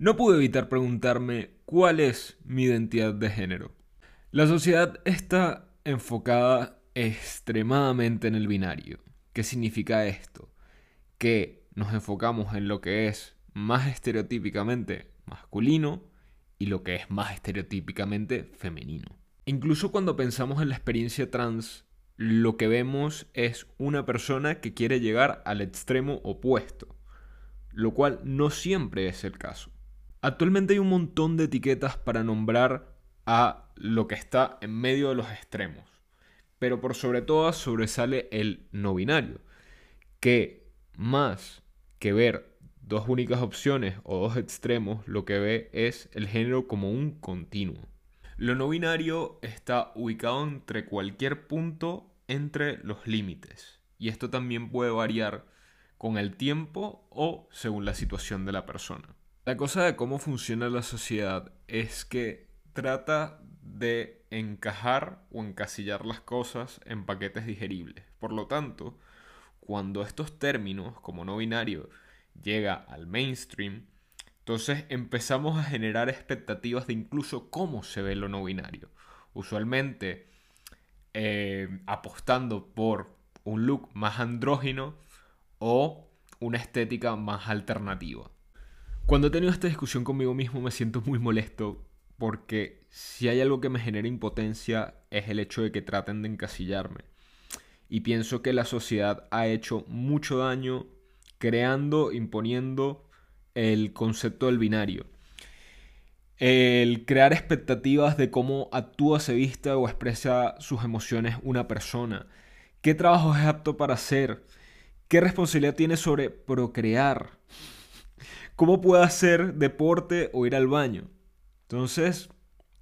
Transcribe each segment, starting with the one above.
no pude evitar preguntarme cuál es mi identidad de género. La sociedad está enfocada extremadamente en el binario. ¿Qué significa esto? Que nos enfocamos en lo que es más estereotípicamente masculino y lo que es más estereotípicamente femenino. Incluso cuando pensamos en la experiencia trans, lo que vemos es una persona que quiere llegar al extremo opuesto, lo cual no siempre es el caso. Actualmente hay un montón de etiquetas para nombrar a lo que está en medio de los extremos, pero por sobre todo sobresale el no binario, que más que ver dos únicas opciones o dos extremos, lo que ve es el género como un continuo. Lo no binario está ubicado entre cualquier punto entre los límites, y esto también puede variar con el tiempo o según la situación de la persona. La cosa de cómo funciona la sociedad es que trata de encajar o encasillar las cosas en paquetes digeribles. Por lo tanto, cuando estos términos, como no binario, llega al mainstream, entonces empezamos a generar expectativas de incluso cómo se ve lo no binario. Usualmente eh, apostando por un look más andrógino o una estética más alternativa. Cuando he tenido esta discusión conmigo mismo me siento muy molesto porque si hay algo que me genera impotencia es el hecho de que traten de encasillarme. Y pienso que la sociedad ha hecho mucho daño creando, imponiendo el concepto del binario. El crear expectativas de cómo actúa, se vista o expresa sus emociones una persona. ¿Qué trabajo es apto para hacer? ¿Qué responsabilidad tiene sobre procrear? Cómo puedo hacer deporte o ir al baño. Entonces,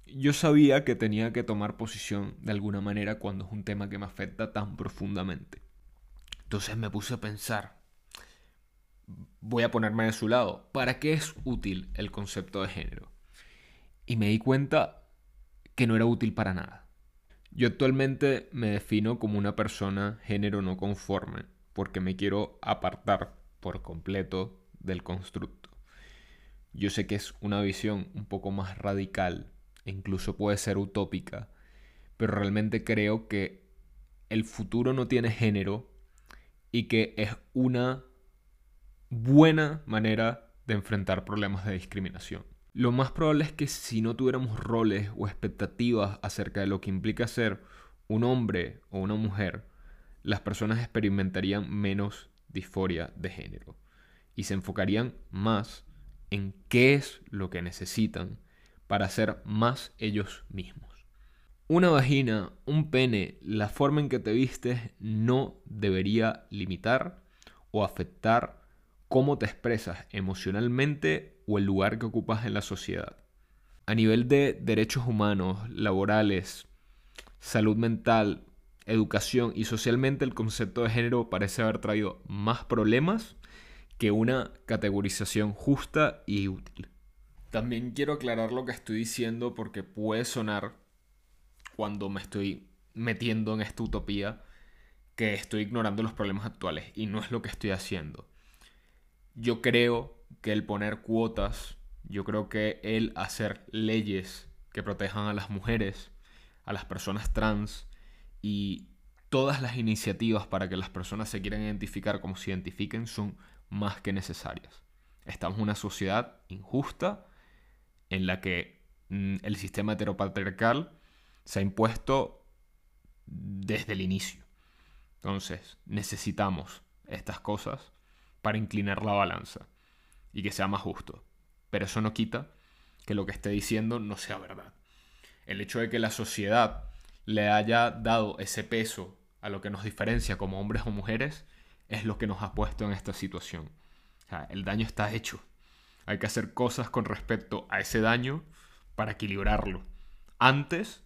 yo sabía que tenía que tomar posición de alguna manera cuando es un tema que me afecta tan profundamente. Entonces me puse a pensar, voy a ponerme de su lado, ¿para qué es útil el concepto de género? Y me di cuenta que no era útil para nada. Yo actualmente me defino como una persona género no conforme, porque me quiero apartar por completo del constructo. Yo sé que es una visión un poco más radical e incluso puede ser utópica, pero realmente creo que el futuro no tiene género y que es una buena manera de enfrentar problemas de discriminación. Lo más probable es que si no tuviéramos roles o expectativas acerca de lo que implica ser un hombre o una mujer, las personas experimentarían menos disforia de género y se enfocarían más en qué es lo que necesitan para ser más ellos mismos. Una vagina, un pene, la forma en que te vistes no debería limitar o afectar cómo te expresas emocionalmente o el lugar que ocupas en la sociedad. A nivel de derechos humanos, laborales, salud mental, educación y socialmente el concepto de género parece haber traído más problemas que una categorización justa y útil. También quiero aclarar lo que estoy diciendo porque puede sonar cuando me estoy metiendo en esta utopía que estoy ignorando los problemas actuales y no es lo que estoy haciendo. Yo creo que el poner cuotas, yo creo que el hacer leyes que protejan a las mujeres, a las personas trans y todas las iniciativas para que las personas se quieran identificar como se identifiquen son más que necesarias. Estamos en una sociedad injusta en la que mm, el sistema heteropatriarcal se ha impuesto desde el inicio. Entonces, necesitamos estas cosas para inclinar la balanza y que sea más justo. Pero eso no quita que lo que esté diciendo no sea verdad. El hecho de que la sociedad le haya dado ese peso a lo que nos diferencia como hombres o mujeres es lo que nos ha puesto en esta situación. El daño está hecho. Hay que hacer cosas con respecto a ese daño para equilibrarlo. Antes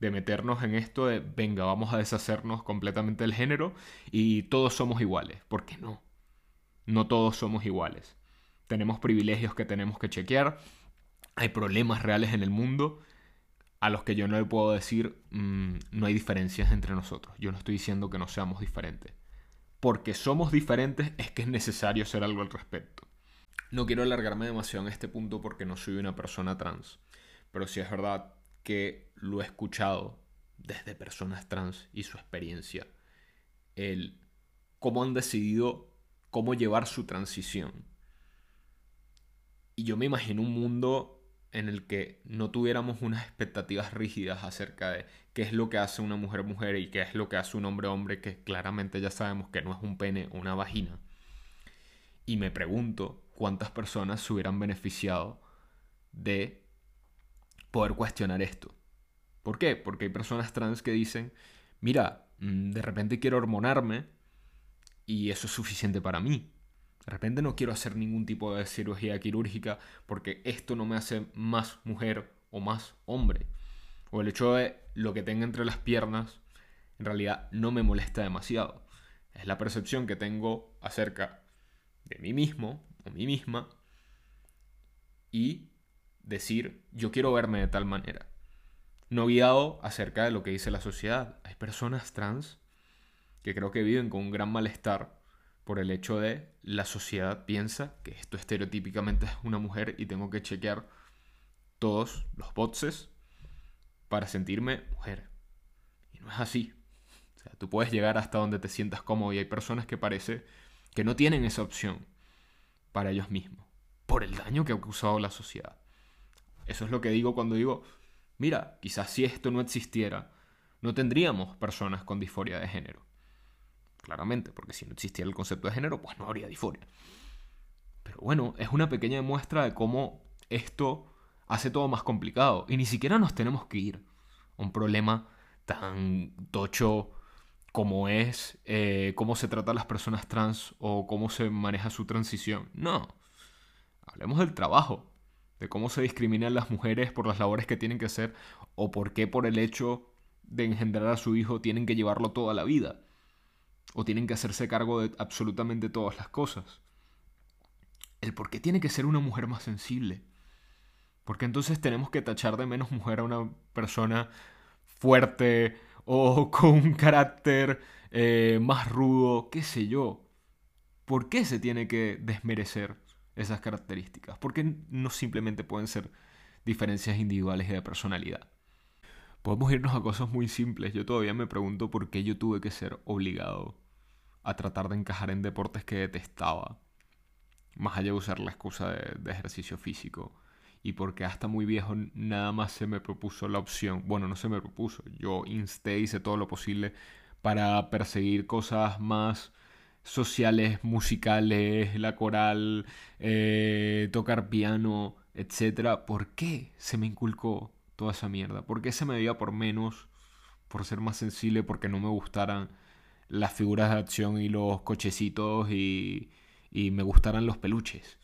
de meternos en esto de, venga, vamos a deshacernos completamente del género y todos somos iguales. Porque no. No todos somos iguales. Tenemos privilegios que tenemos que chequear. Hay problemas reales en el mundo a los que yo no le puedo decir mm, no hay diferencias entre nosotros. Yo no estoy diciendo que no seamos diferentes porque somos diferentes es que es necesario hacer algo al respecto. No quiero alargarme demasiado en este punto porque no soy una persona trans, pero sí es verdad que lo he escuchado desde personas trans y su experiencia, el cómo han decidido cómo llevar su transición. Y yo me imagino un mundo en el que no tuviéramos unas expectativas rígidas acerca de qué es lo que hace una mujer mujer y qué es lo que hace un hombre hombre, que claramente ya sabemos que no es un pene o una vagina. Y me pregunto cuántas personas se hubieran beneficiado de poder cuestionar esto. ¿Por qué? Porque hay personas trans que dicen, mira, mm, de repente quiero hormonarme y eso es suficiente para mí. De repente no quiero hacer ningún tipo de cirugía quirúrgica porque esto no me hace más mujer o más hombre. O el hecho de lo que tenga entre las piernas en realidad no me molesta demasiado. Es la percepción que tengo acerca de mí mismo o mí misma y decir yo quiero verme de tal manera. No guiado acerca de lo que dice la sociedad. Hay personas trans que creo que viven con un gran malestar por el hecho de la sociedad piensa que esto estereotípicamente es una mujer y tengo que chequear todos los boxes para sentirme mujer. Y no es así. O sea, tú puedes llegar hasta donde te sientas cómodo y hay personas que parece que no tienen esa opción para ellos mismos, por el daño que ha causado la sociedad. Eso es lo que digo cuando digo, mira, quizás si esto no existiera, no tendríamos personas con disforia de género claramente, porque si no existiera el concepto de género, pues no habría disforia. Pero bueno, es una pequeña muestra de cómo esto hace todo más complicado. Y ni siquiera nos tenemos que ir a un problema tan tocho como es eh, cómo se trata a las personas trans o cómo se maneja su transición. No. Hablemos del trabajo, de cómo se discriminan las mujeres por las labores que tienen que hacer o por qué por el hecho de engendrar a su hijo tienen que llevarlo toda la vida o tienen que hacerse cargo de absolutamente todas las cosas. El por qué tiene que ser una mujer más sensible. Porque entonces tenemos que tachar de menos mujer a una persona fuerte o con un carácter eh, más rudo, qué sé yo. ¿Por qué se tiene que desmerecer esas características? ¿Por qué no simplemente pueden ser diferencias individuales y de personalidad? Podemos irnos a cosas muy simples. Yo todavía me pregunto por qué yo tuve que ser obligado a tratar de encajar en deportes que detestaba, más allá de usar la excusa de, ejercicio físico. Y porque hasta muy viejo nada más se me propuso la opción, bueno, no se me propuso, yo insté, hice todo lo posible para perseguir cosas más sociales, musicales, la coral, eh, tocar piano, etc. ¿Por qué se me inculcó toda esa mierda? ¿Por qué se me veía por menos, por ser más sensible, porque no me gustaran las figuras de acción y los cochecitos y, y me gustaran los peluches.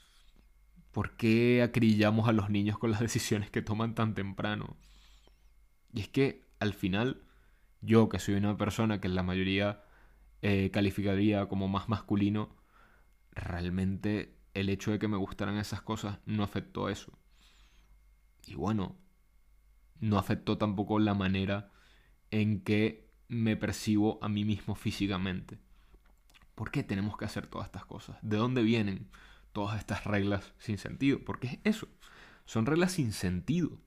¿Por qué acrillamos a los niños con las decisiones que toman tan temprano? Y es que al final, yo que soy una persona que en la mayoría eh, calificaría como más masculino, realmente el hecho de que me gustaran esas cosas no afectó eso. Y bueno, no afectó tampoco la manera en que me percibo a mí mismo físicamente. ¿Por qué tenemos que hacer todas estas cosas? ¿De dónde vienen todas estas reglas sin sentido? Porque es eso, son reglas sin sentido,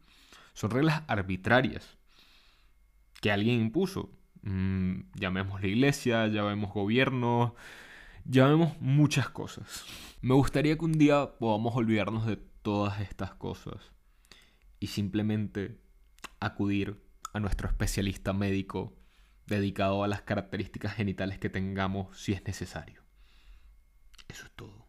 son reglas arbitrarias que alguien impuso. Mm, llamemos la iglesia, llamemos gobierno, llamemos muchas cosas. Me gustaría que un día podamos olvidarnos de todas estas cosas y simplemente acudir a nuestro especialista médico dedicado a las características genitales que tengamos si es necesario. Eso es todo.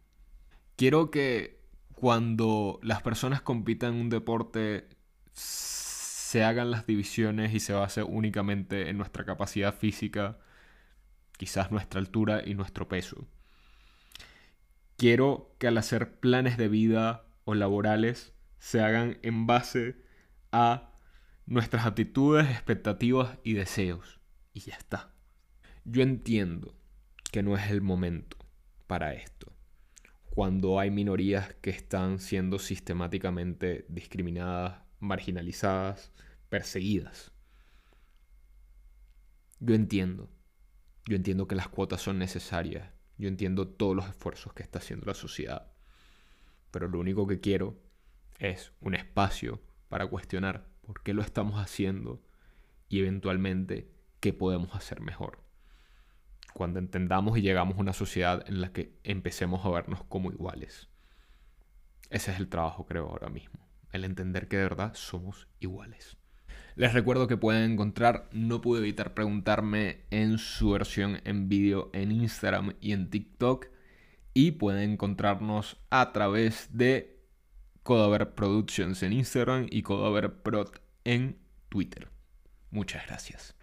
Quiero que cuando las personas compitan en un deporte se hagan las divisiones y se base únicamente en nuestra capacidad física, quizás nuestra altura y nuestro peso. Quiero que al hacer planes de vida o laborales se hagan en base a nuestras aptitudes, expectativas y deseos y ya está. Yo entiendo que no es el momento para esto. Cuando hay minorías que están siendo sistemáticamente discriminadas, marginalizadas, perseguidas. Yo entiendo. Yo entiendo que las cuotas son necesarias. Yo entiendo todos los esfuerzos que está haciendo la sociedad. pero lo único que quiero es un espacio para cuestionar por qué lo estamos haciendo y eventualmente qué podemos hacer mejor. Cuando entendamos y llegamos a una sociedad en la que empecemos a vernos como iguales. Ese es el trabajo, creo, ahora mismo. El entender que de verdad somos iguales. Les recuerdo que pueden encontrar No pude evitar preguntarme en su versión en vídeo en Instagram y en TikTok. Y pueden encontrarnos a través de Codover Productions en Instagram y Codover Prod en Twitter. Muchas gracias.